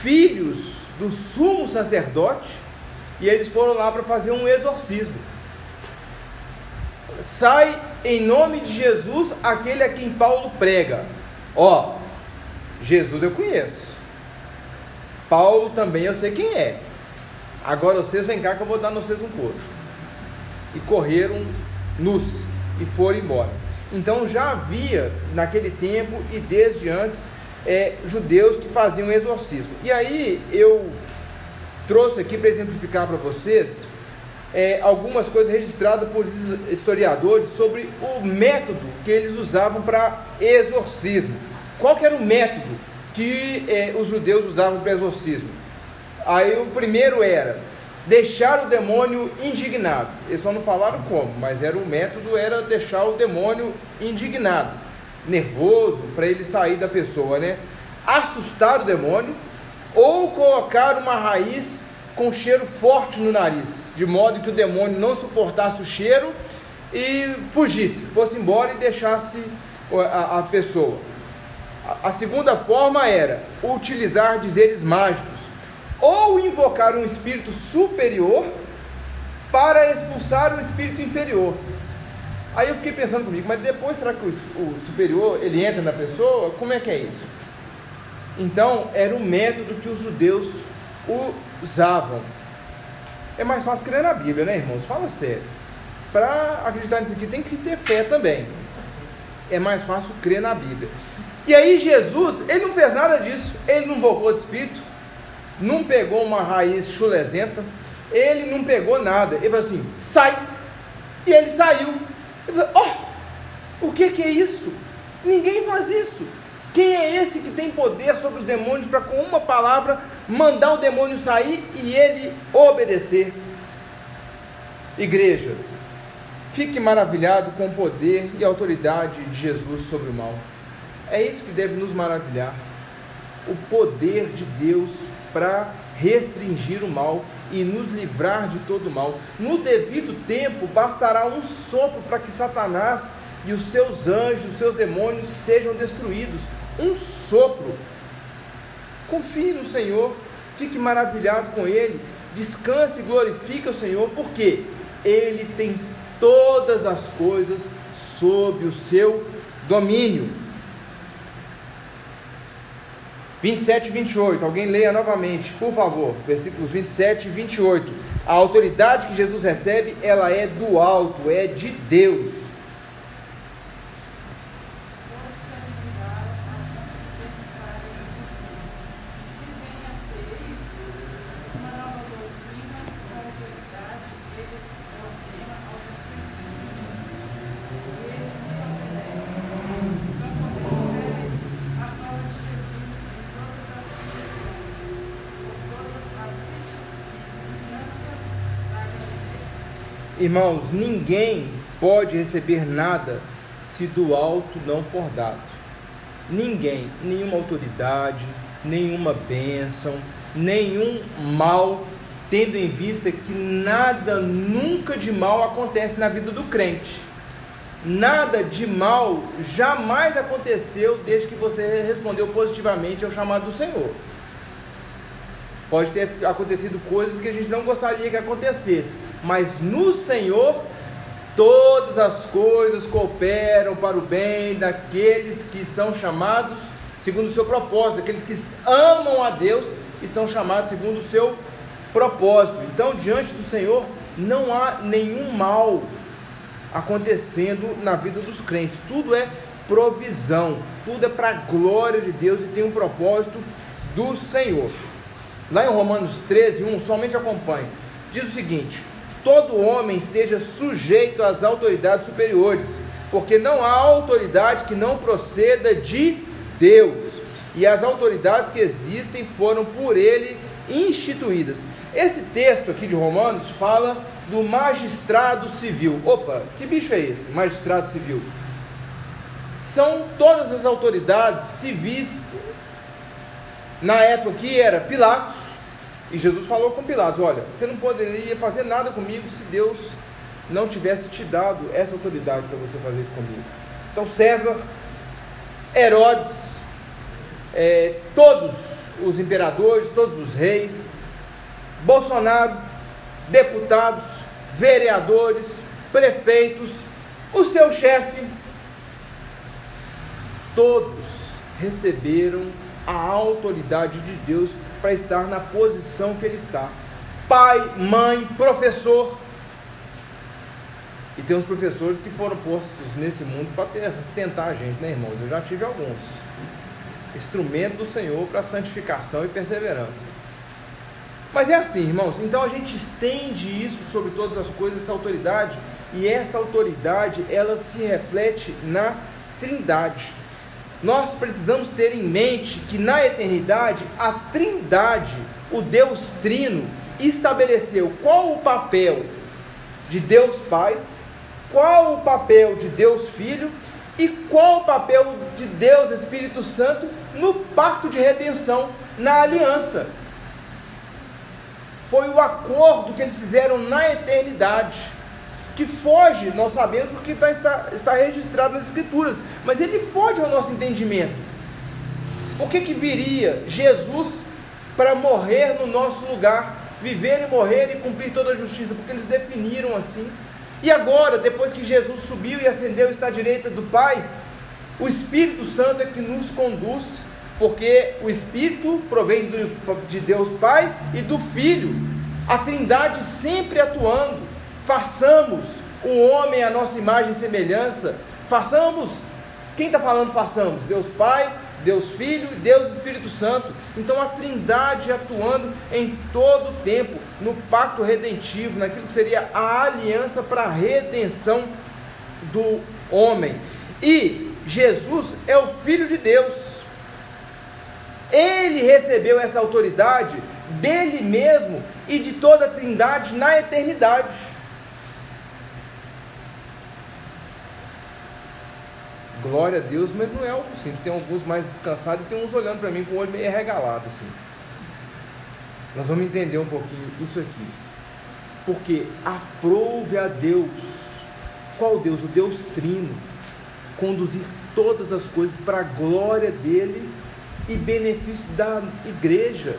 filhos do sumo sacerdote e eles foram lá para fazer um exorcismo. Sai em nome de Jesus aquele a quem Paulo prega. Ó, Jesus eu conheço. Paulo também eu sei quem é. Agora vocês vêm cá que eu vou dar vocês um couro. E correram nus e foram embora. Então já havia naquele tempo e desde antes é, judeus que faziam exorcismo. E aí eu trouxe aqui para exemplificar para vocês é, algumas coisas registradas por historiadores sobre o método que eles usavam para exorcismo. Qual que era o método que é, os judeus usavam para exorcismo? Aí o primeiro era deixar o demônio indignado. Eles só não falaram como, mas era o método era deixar o demônio indignado, nervoso, para ele sair da pessoa, né? Assustar o demônio ou colocar uma raiz com cheiro forte no nariz, de modo que o demônio não suportasse o cheiro e fugisse, fosse embora e deixasse a, a pessoa. A, segunda forma era utilizar dizeres mágicos ou invocar um espírito superior para expulsar o espírito inferior. Aí eu fiquei pensando comigo, mas depois será que o, o superior ele entra na pessoa? Como é que é isso? Então era o método que os judeus usavam. É mais fácil crer na Bíblia, né, irmãos? Fala sério. Para acreditar nisso aqui tem que ter fé também. É mais fácil crer na Bíblia. E aí Jesus, ele não fez nada disso. Ele não invocou de espírito não pegou uma raiz chulesenta, ele não pegou nada. Ele falou assim: sai. E ele saiu. Ele falou: ó, oh, o que, que é isso? Ninguém faz isso. Quem é esse que tem poder sobre os demônios para com uma palavra mandar o demônio sair e ele obedecer? Igreja, fique maravilhado com o poder e autoridade de Jesus sobre o mal. É isso que deve nos maravilhar. O poder de Deus para restringir o mal e nos livrar de todo mal. No devido tempo, bastará um sopro para que Satanás e os seus anjos, os seus demônios sejam destruídos. Um sopro. Confie no Senhor, fique maravilhado com Ele, descanse e glorifique o Senhor, porque Ele tem todas as coisas sob o seu domínio. 27 e 28, alguém leia novamente, por favor, versículos 27 e 28. A autoridade que Jesus recebe, ela é do alto, é de Deus. Irmãos, ninguém pode receber nada se do alto não for dado. Ninguém, nenhuma autoridade, nenhuma bênção, nenhum mal tendo em vista que nada nunca de mal acontece na vida do crente. Nada de mal jamais aconteceu desde que você respondeu positivamente ao chamado do Senhor. Pode ter acontecido coisas que a gente não gostaria que acontecesse, mas no Senhor todas as coisas cooperam para o bem daqueles que são chamados segundo o seu propósito, daqueles que amam a Deus e são chamados segundo o seu propósito. Então, diante do Senhor, não há nenhum mal acontecendo na vida dos crentes. Tudo é provisão, tudo é para a glória de Deus e tem um propósito do Senhor. Lá em Romanos 13, 1, somente acompanhe. Diz o seguinte: todo homem esteja sujeito às autoridades superiores, porque não há autoridade que não proceda de Deus, e as autoridades que existem foram por ele instituídas. Esse texto aqui de Romanos fala do magistrado civil. Opa, que bicho é esse? Magistrado civil. São todas as autoridades civis. Na época que era Pilatos, e Jesus falou com Pilatos: Olha, você não poderia fazer nada comigo se Deus não tivesse te dado essa autoridade para você fazer isso comigo. Então, César, Herodes, é, todos os imperadores, todos os reis, Bolsonaro, deputados, vereadores, prefeitos, o seu chefe, todos receberam a autoridade de Deus para estar na posição que ele está. Pai, mãe, professor. E tem uns professores que foram postos nesse mundo para tentar a gente, né, irmãos? Eu já tive alguns. Instrumento do Senhor para santificação e perseverança. Mas é assim, irmãos. Então a gente estende isso sobre todas as coisas, essa autoridade, e essa autoridade ela se reflete na Trindade. Nós precisamos ter em mente que na eternidade a Trindade, o Deus Trino, estabeleceu qual o papel de Deus Pai, qual o papel de Deus Filho e qual o papel de Deus Espírito Santo no pacto de redenção, na aliança. Foi o acordo que eles fizeram na eternidade, que foge, nós sabemos porque está, está, está registrado nas Escrituras, mas ele foge ao nosso entendimento. Por que, que viria Jesus para morrer no nosso lugar, viver e morrer e cumprir toda a justiça? Porque eles definiram assim. E agora, depois que Jesus subiu e ascendeu, está à direita do Pai, o Espírito Santo é que nos conduz porque o Espírito provém do, de Deus Pai e do Filho, a Trindade sempre atuando. Façamos o homem a nossa imagem e semelhança, façamos, quem está falando façamos? Deus Pai, Deus Filho Deus Espírito Santo. Então a Trindade atuando em todo o tempo, no pacto redentivo, naquilo que seria a aliança para a redenção do homem. E Jesus é o Filho de Deus. Ele recebeu essa autoridade dele mesmo e de toda a Trindade na eternidade. Glória a Deus, mas não é algo simples. Tem alguns mais descansados e tem uns olhando para mim com o olho meio regalado assim. Nós vamos entender um pouquinho isso aqui. Porque aprove a Deus, qual Deus? O Deus Trino, conduzir todas as coisas para a glória dele e benefício da igreja.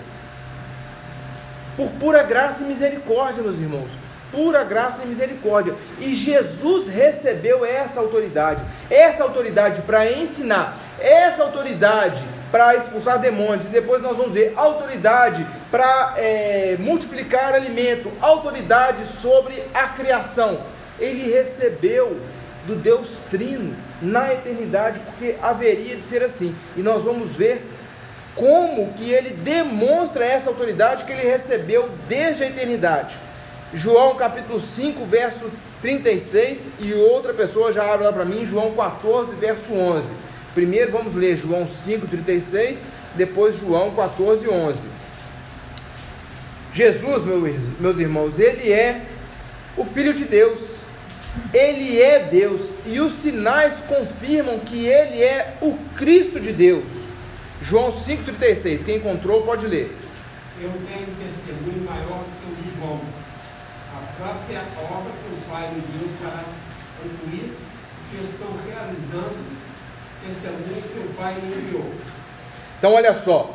Por pura graça e misericórdia, meus irmãos. Pura graça e misericórdia. E Jesus recebeu essa autoridade. Essa autoridade para ensinar. Essa autoridade para expulsar demônios. E depois nós vamos ver autoridade para é, multiplicar alimento. Autoridade sobre a criação. Ele recebeu do Deus Trino na eternidade, porque haveria de ser assim. E nós vamos ver como que ele demonstra essa autoridade que ele recebeu desde a eternidade. João capítulo 5, verso 36, e outra pessoa já abre lá para mim, João 14, verso 11. Primeiro vamos ler João 5, 36, depois João 14, 11. Jesus, meus irmãos, ele é o Filho de Deus, ele é Deus, e os sinais confirmam que ele é o Cristo de Deus. João 5,36. Quem encontrou pode ler. eu tenho testemunho maior que o de João. Própria obra que o Pai me deu para concluir, que estão realizando testemunho que o Pai me enviou. Então, olha só.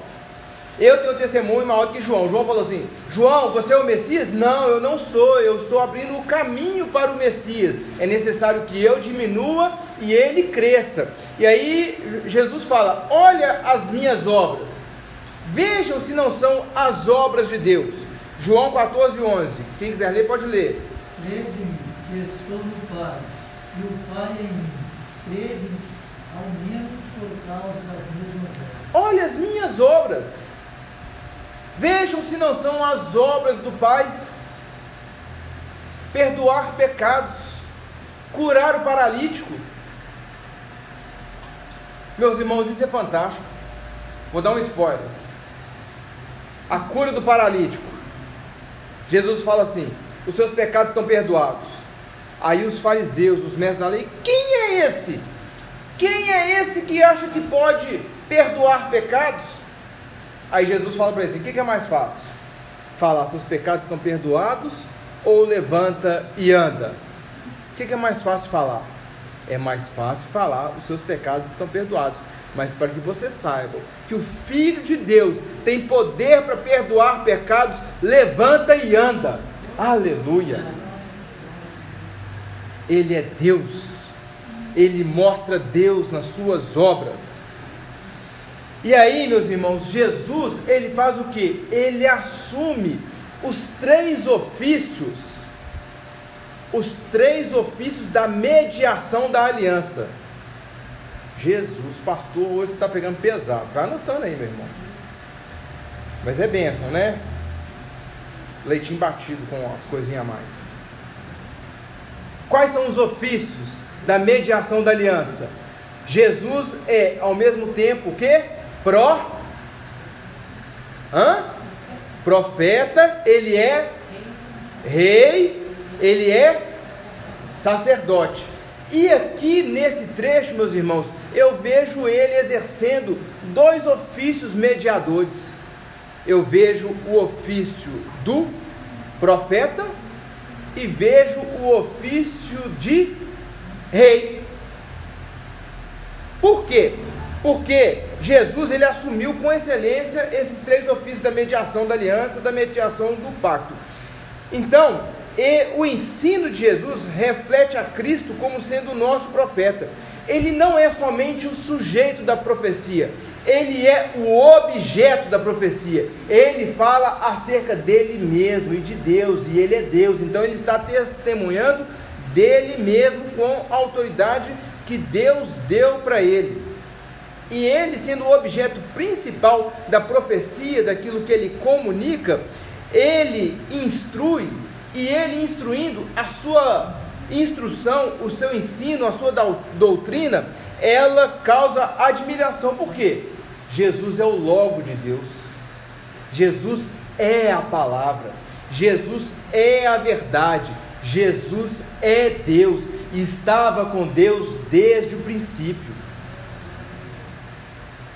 Eu tenho testemunho maior que João. João falou assim: João, você é o Messias? Não, eu não sou. Eu estou abrindo o caminho para o Messias. É necessário que eu diminua e ele cresça. E aí Jesus fala: Olha as minhas obras. Vejam se não são as obras de Deus. João 14, 11. Quem quiser ler, pode ler. Crede em mim, que estou no Pai, e o Pai em mim. Crede ao menos por causa das mesmas obras. Olha as minhas obras. Vejam se não são as obras do Pai. Perdoar pecados, curar o paralítico. Meus irmãos, isso é fantástico. Vou dar um spoiler. A cura do paralítico. Jesus fala assim: os seus pecados estão perdoados. Aí os fariseus, os mestres da lei, quem é esse? Quem é esse que acha que pode perdoar pecados? Aí Jesus fala para eles: o que, é mais fácil? Falar, seus pecados estão perdoados ou levanta e anda? O que é mais fácil falar? É mais fácil falar, os seus pecados estão perdoados. Mas para que você saiba que o Filho de Deus tem poder para perdoar pecados, levanta e anda. Aleluia! Ele é Deus, ele mostra Deus nas suas obras. E aí, meus irmãos, Jesus, ele faz o que? Ele assume os três ofícios, os três ofícios da mediação da aliança. Jesus, pastor, hoje está pegando pesado. Vai anotando aí, meu irmão. Mas é bênção, né? Leitinho batido com as coisinhas a mais. Quais são os ofícios da mediação da aliança? Jesus é ao mesmo tempo o? Pro. Hã? Profeta, ele é rei, ele é sacerdote. E aqui nesse trecho, meus irmãos, eu vejo ele exercendo dois ofícios mediadores. Eu vejo o ofício do profeta e vejo o ofício de rei. Por quê? Porque Jesus ele assumiu com excelência esses três ofícios da mediação da aliança, da mediação do pacto. Então, o ensino de Jesus reflete a Cristo como sendo o nosso profeta. Ele não é somente o sujeito da profecia, ele é o objeto da profecia. Ele fala acerca dele mesmo e de Deus, e ele é Deus. Então ele está testemunhando dele mesmo com a autoridade que Deus deu para ele. E ele, sendo o objeto principal da profecia, daquilo que ele comunica, ele instrui e ele instruindo a sua instrução, o seu ensino, a sua doutrina, ela causa admiração. Por quê? Jesus é o Logo de Deus. Jesus é a palavra. Jesus é a verdade. Jesus é Deus. Estava com Deus desde o princípio.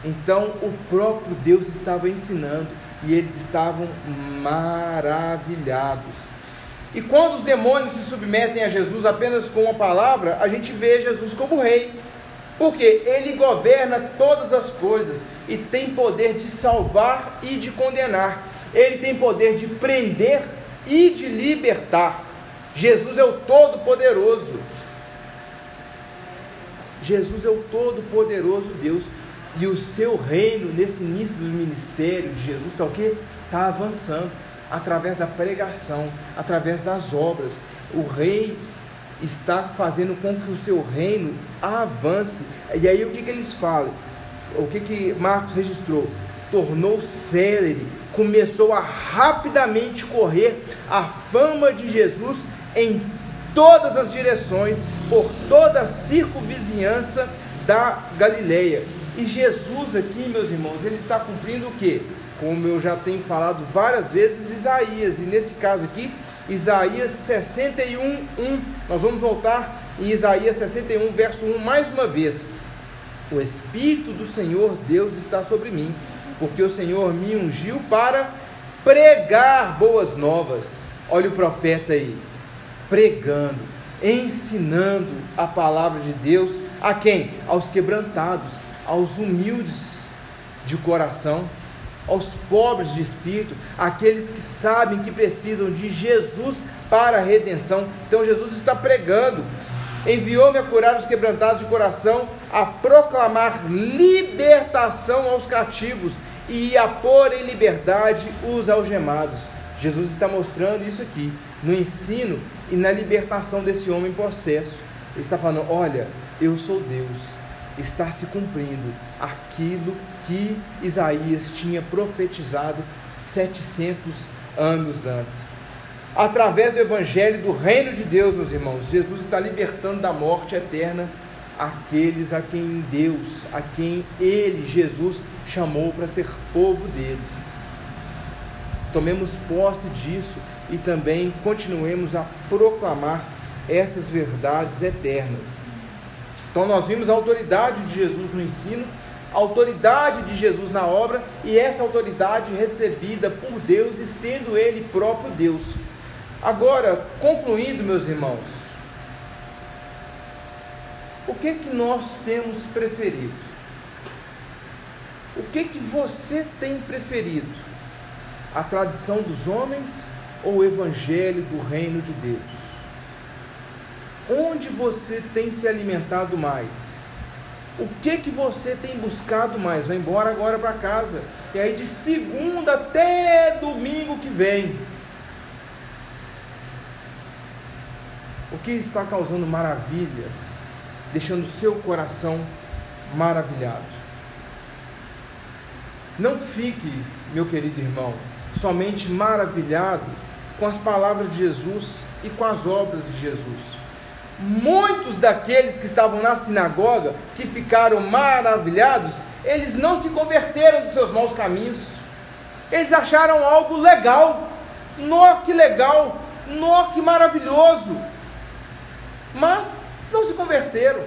Então o próprio Deus estava ensinando e eles estavam maravilhados. E quando os demônios se submetem a Jesus apenas com uma palavra, a gente vê Jesus como rei. Porque ele governa todas as coisas e tem poder de salvar e de condenar. Ele tem poder de prender e de libertar. Jesus é o Todo-Poderoso. Jesus é o Todo-Poderoso Deus. E o seu reino, nesse início do ministério de Jesus, está o quê? Está avançando através da pregação, através das obras. O rei está fazendo com que o seu reino avance. E aí o que, que eles falam? O que, que Marcos registrou? Tornou célere, começou a rapidamente correr a fama de Jesus em todas as direções, por toda a circunvizinhança da Galileia. E Jesus aqui, meus irmãos, ele está cumprindo o que? Como eu já tenho falado várias vezes, Isaías, e nesse caso aqui, Isaías 61, 1. Nós vamos voltar em Isaías 61, verso 1, mais uma vez. O Espírito do Senhor Deus está sobre mim, porque o Senhor me ungiu para pregar boas novas. Olha o profeta aí, pregando, ensinando a palavra de Deus a quem? Aos quebrantados, aos humildes de coração, aos pobres de espírito, aqueles que sabem que precisam de Jesus para a redenção. Então Jesus está pregando, enviou-me a curar os quebrantados de coração, a proclamar libertação aos cativos e a pôr em liberdade os algemados. Jesus está mostrando isso aqui, no ensino e na libertação desse homem possesso. Ele está falando: olha, eu sou Deus. Está se cumprindo aquilo que Isaías tinha profetizado 700 anos antes. Através do Evangelho do Reino de Deus, meus irmãos, Jesus está libertando da morte eterna aqueles a quem Deus, a quem Ele, Jesus, chamou para ser povo dele. Tomemos posse disso e também continuemos a proclamar essas verdades eternas. Então, nós vimos a autoridade de Jesus no ensino, a autoridade de Jesus na obra e essa autoridade recebida por Deus e sendo Ele próprio Deus. Agora, concluindo, meus irmãos, o que que nós temos preferido? O que que você tem preferido? A tradição dos homens ou o evangelho do reino de Deus? Onde você tem se alimentado mais? O que que você tem buscado mais? Vai embora agora para casa. E aí de segunda até domingo que vem. O que está causando maravilha deixando o seu coração maravilhado. Não fique, meu querido irmão, somente maravilhado com as palavras de Jesus e com as obras de Jesus. Muitos daqueles que estavam na sinagoga, que ficaram maravilhados, eles não se converteram dos seus maus caminhos. Eles acharam algo legal. Nó que legal, nó que maravilhoso. Mas não se converteram.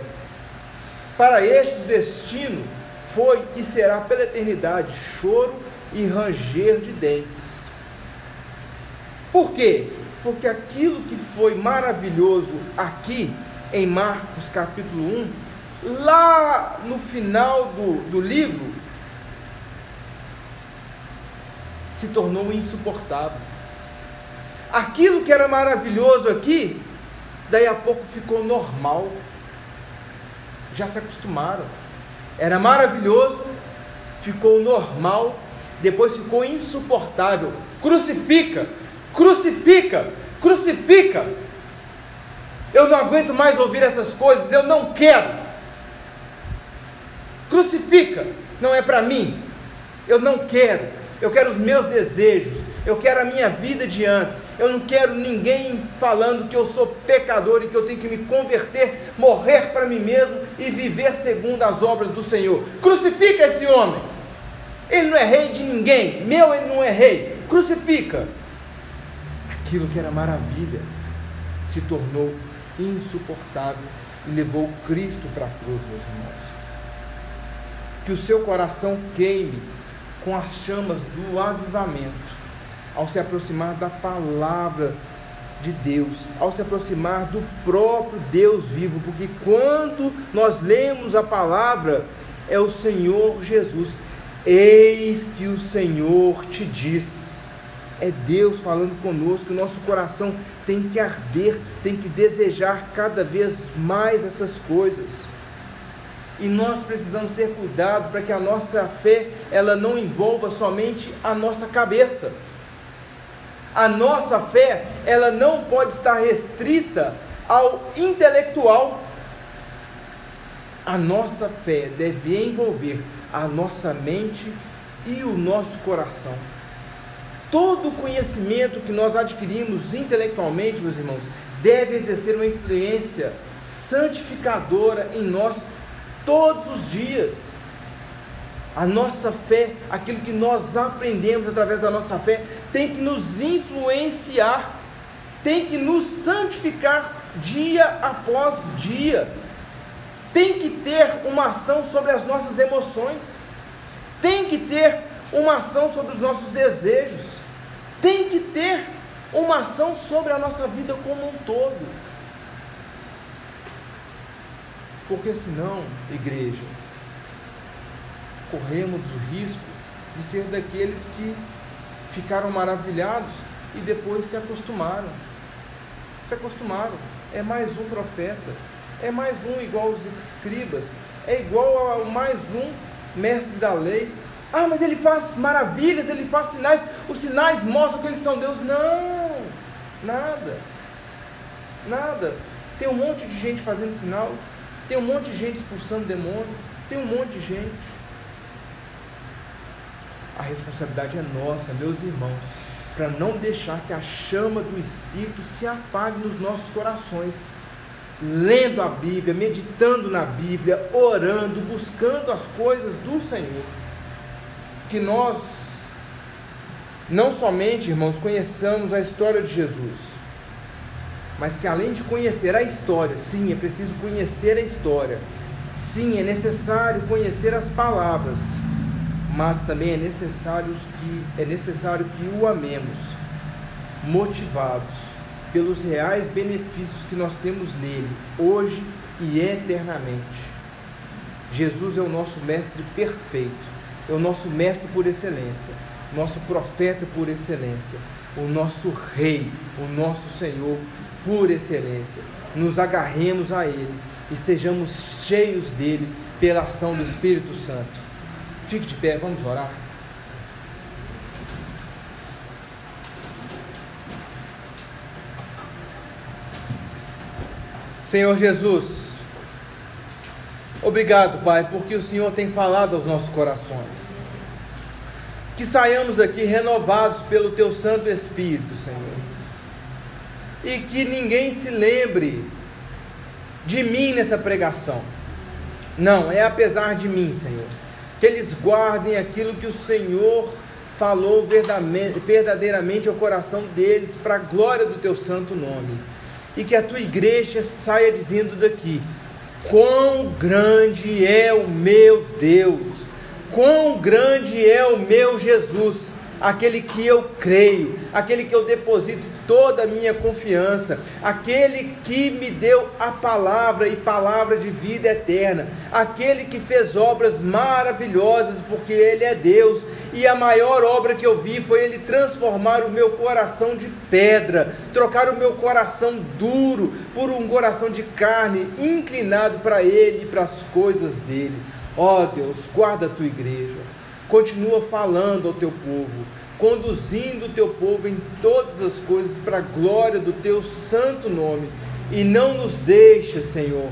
Para esse destino foi e será pela eternidade choro e ranger de dentes. Por quê? Porque aquilo que foi maravilhoso aqui em Marcos capítulo 1, lá no final do, do livro, se tornou insuportável. Aquilo que era maravilhoso aqui daí a pouco ficou normal. Já se acostumaram. Era maravilhoso, ficou normal, depois ficou insuportável. Crucifica, crucifica, crucifica. Eu não aguento mais ouvir essas coisas, eu não quero. Crucifica, não é para mim. Eu não quero. Eu quero os meus desejos, eu quero a minha vida de antes. Eu não quero ninguém falando que eu sou pecador e que eu tenho que me converter, morrer para mim mesmo e viver segundo as obras do Senhor. Crucifica esse homem. Ele não é rei de ninguém. Meu, ele não é rei. Crucifica. Aquilo que era maravilha se tornou insuportável e levou Cristo para a cruz, meus irmãos. Que o seu coração queime com as chamas do avivamento ao se aproximar da palavra de Deus, ao se aproximar do próprio Deus vivo, porque quando nós lemos a palavra, é o Senhor Jesus. Eis que o Senhor te diz. É Deus falando conosco, o nosso coração tem que arder, tem que desejar cada vez mais essas coisas. E nós precisamos ter cuidado para que a nossa fé ela não envolva somente a nossa cabeça a nossa fé, ela não pode estar restrita ao intelectual. A nossa fé deve envolver a nossa mente e o nosso coração. Todo conhecimento que nós adquirimos intelectualmente, meus irmãos, deve exercer uma influência santificadora em nós todos os dias. A nossa fé, aquilo que nós aprendemos através da nossa fé, tem que nos influenciar, tem que nos santificar dia após dia, tem que ter uma ação sobre as nossas emoções, tem que ter uma ação sobre os nossos desejos, tem que ter uma ação sobre a nossa vida como um todo. Porque senão, igreja, corremos o risco de ser daqueles que ficaram maravilhados e depois se acostumaram. Se acostumaram. É mais um profeta, é mais um igual os escribas, é igual a mais um mestre da lei. Ah, mas ele faz maravilhas, ele faz sinais, os sinais mostram que eles são Deus. Não, nada, nada. Tem um monte de gente fazendo sinal, tem um monte de gente expulsando demônio, tem um monte de gente. A responsabilidade é nossa, meus irmãos, para não deixar que a chama do Espírito se apague nos nossos corações. Lendo a Bíblia, meditando na Bíblia, orando, buscando as coisas do Senhor. Que nós não somente, irmãos, conheçamos a história de Jesus, mas que além de conhecer a história, sim, é preciso conhecer a história, sim, é necessário conhecer as palavras mas também é necessário que, é necessário que o amemos, motivados pelos reais benefícios que nós temos nele, hoje e eternamente. Jesus é o nosso mestre perfeito, é o nosso mestre por excelência, nosso profeta por excelência, o nosso rei, o nosso Senhor por excelência. Nos agarremos a ele e sejamos cheios dele pela ação do Espírito Santo. Fique de pé, vamos orar. Senhor Jesus, obrigado, Pai, porque o Senhor tem falado aos nossos corações. Que saiamos daqui renovados pelo Teu Santo Espírito, Senhor. E que ninguém se lembre de mim nessa pregação. Não, é apesar de mim, Senhor que eles guardem aquilo que o Senhor falou verdadeiramente ao coração deles, para a glória do teu santo nome. E que a tua igreja saia dizendo daqui: Quão grande é o meu Deus, quão grande é o meu Jesus, aquele que eu creio, aquele que eu deposito toda a minha confiança, aquele que me deu a palavra e palavra de vida eterna, aquele que fez obras maravilhosas, porque Ele é Deus, e a maior obra que eu vi foi Ele transformar o meu coração de pedra, trocar o meu coração duro por um coração de carne, inclinado para Ele e para as coisas dele. Ó oh, Deus, guarda a tua igreja, continua falando ao teu povo conduzindo o teu povo em todas as coisas para a glória do teu santo nome. E não nos deixa, Senhor,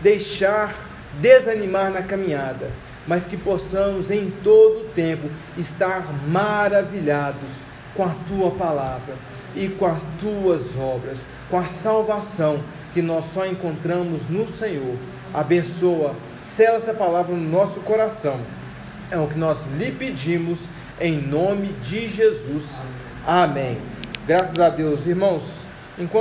deixar desanimar na caminhada, mas que possamos em todo o tempo estar maravilhados com a tua palavra e com as tuas obras, com a salvação que nós só encontramos no Senhor. Abençoa, sela essa palavra no nosso coração. É o que nós lhe pedimos em nome de Jesus. Amém. Graças a Deus, irmãos. Enquanto